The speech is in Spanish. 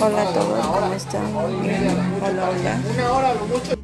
Hola a todos, ¿cómo están? Bien. Hola, hola.